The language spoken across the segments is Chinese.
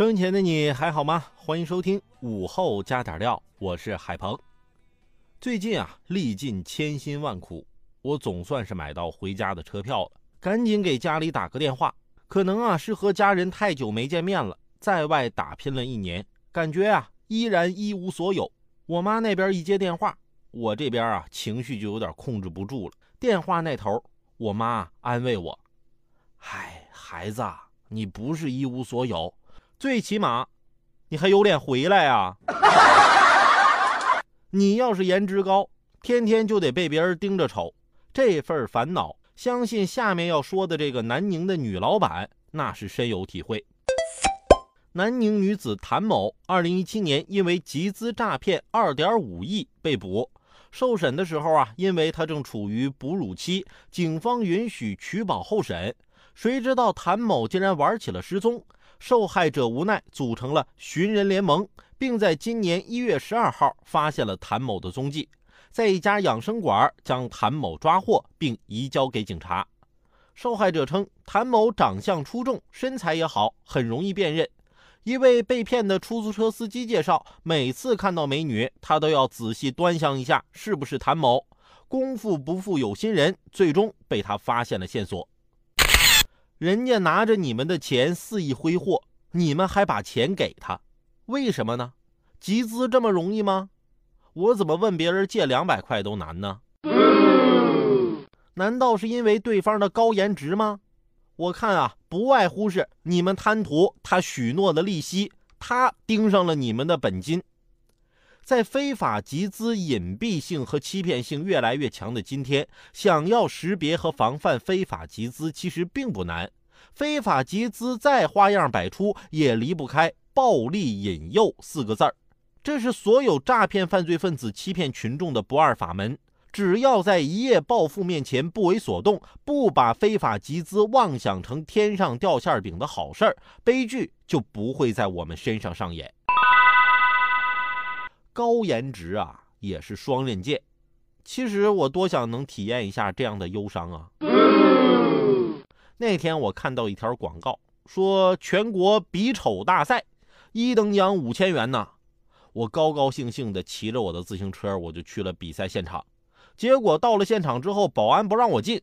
收音前的你还好吗？欢迎收听午后加点料，我是海鹏。最近啊，历尽千辛万苦，我总算是买到回家的车票了。赶紧给家里打个电话。可能啊是和家人太久没见面了，在外打拼了一年，感觉啊依然一无所有。我妈那边一接电话，我这边啊情绪就有点控制不住了。电话那头，我妈安慰我：“嗨，孩子，你不是一无所有。”最起码，你还有脸回来啊！你要是颜值高，天天就得被别人盯着瞅，这份烦恼，相信下面要说的这个南宁的女老板那是深有体会。南宁女子谭某，二零一七年因为集资诈骗二点五亿被捕，受审的时候啊，因为她正处于哺乳期，警方允许取保候审，谁知道谭某竟然玩起了失踪。受害者无奈组成了寻人联盟，并在今年一月十二号发现了谭某的踪迹，在一家养生馆将谭某抓获并移交给警察。受害者称，谭某长相出众，身材也好，很容易辨认。一位被骗的出租车司机介绍，每次看到美女，他都要仔细端详一下是不是谭某。功夫不负有心人，最终被他发现了线索。人家拿着你们的钱肆意挥霍，你们还把钱给他，为什么呢？集资这么容易吗？我怎么问别人借两百块都难呢？难道是因为对方的高颜值吗？我看啊，不外乎是你们贪图他许诺的利息，他盯上了你们的本金。在非法集资隐蔽性和欺骗性越来越强的今天，想要识别和防范非法集资其实并不难。非法集资再花样百出，也离不开暴力引诱四个字儿。这是所有诈骗犯罪分子欺骗群众的不二法门。只要在一夜暴富面前不为所动，不把非法集资妄想成天上掉馅饼的好事儿，悲剧就不会在我们身上上演。高颜值啊，也是双刃剑。其实我多想能体验一下这样的忧伤啊。那天我看到一条广告，说全国比丑大赛，一等奖五千元呢。我高高兴兴地骑着我的自行车，我就去了比赛现场。结果到了现场之后，保安不让我进，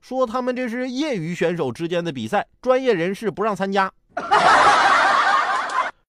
说他们这是业余选手之间的比赛，专业人士不让参加。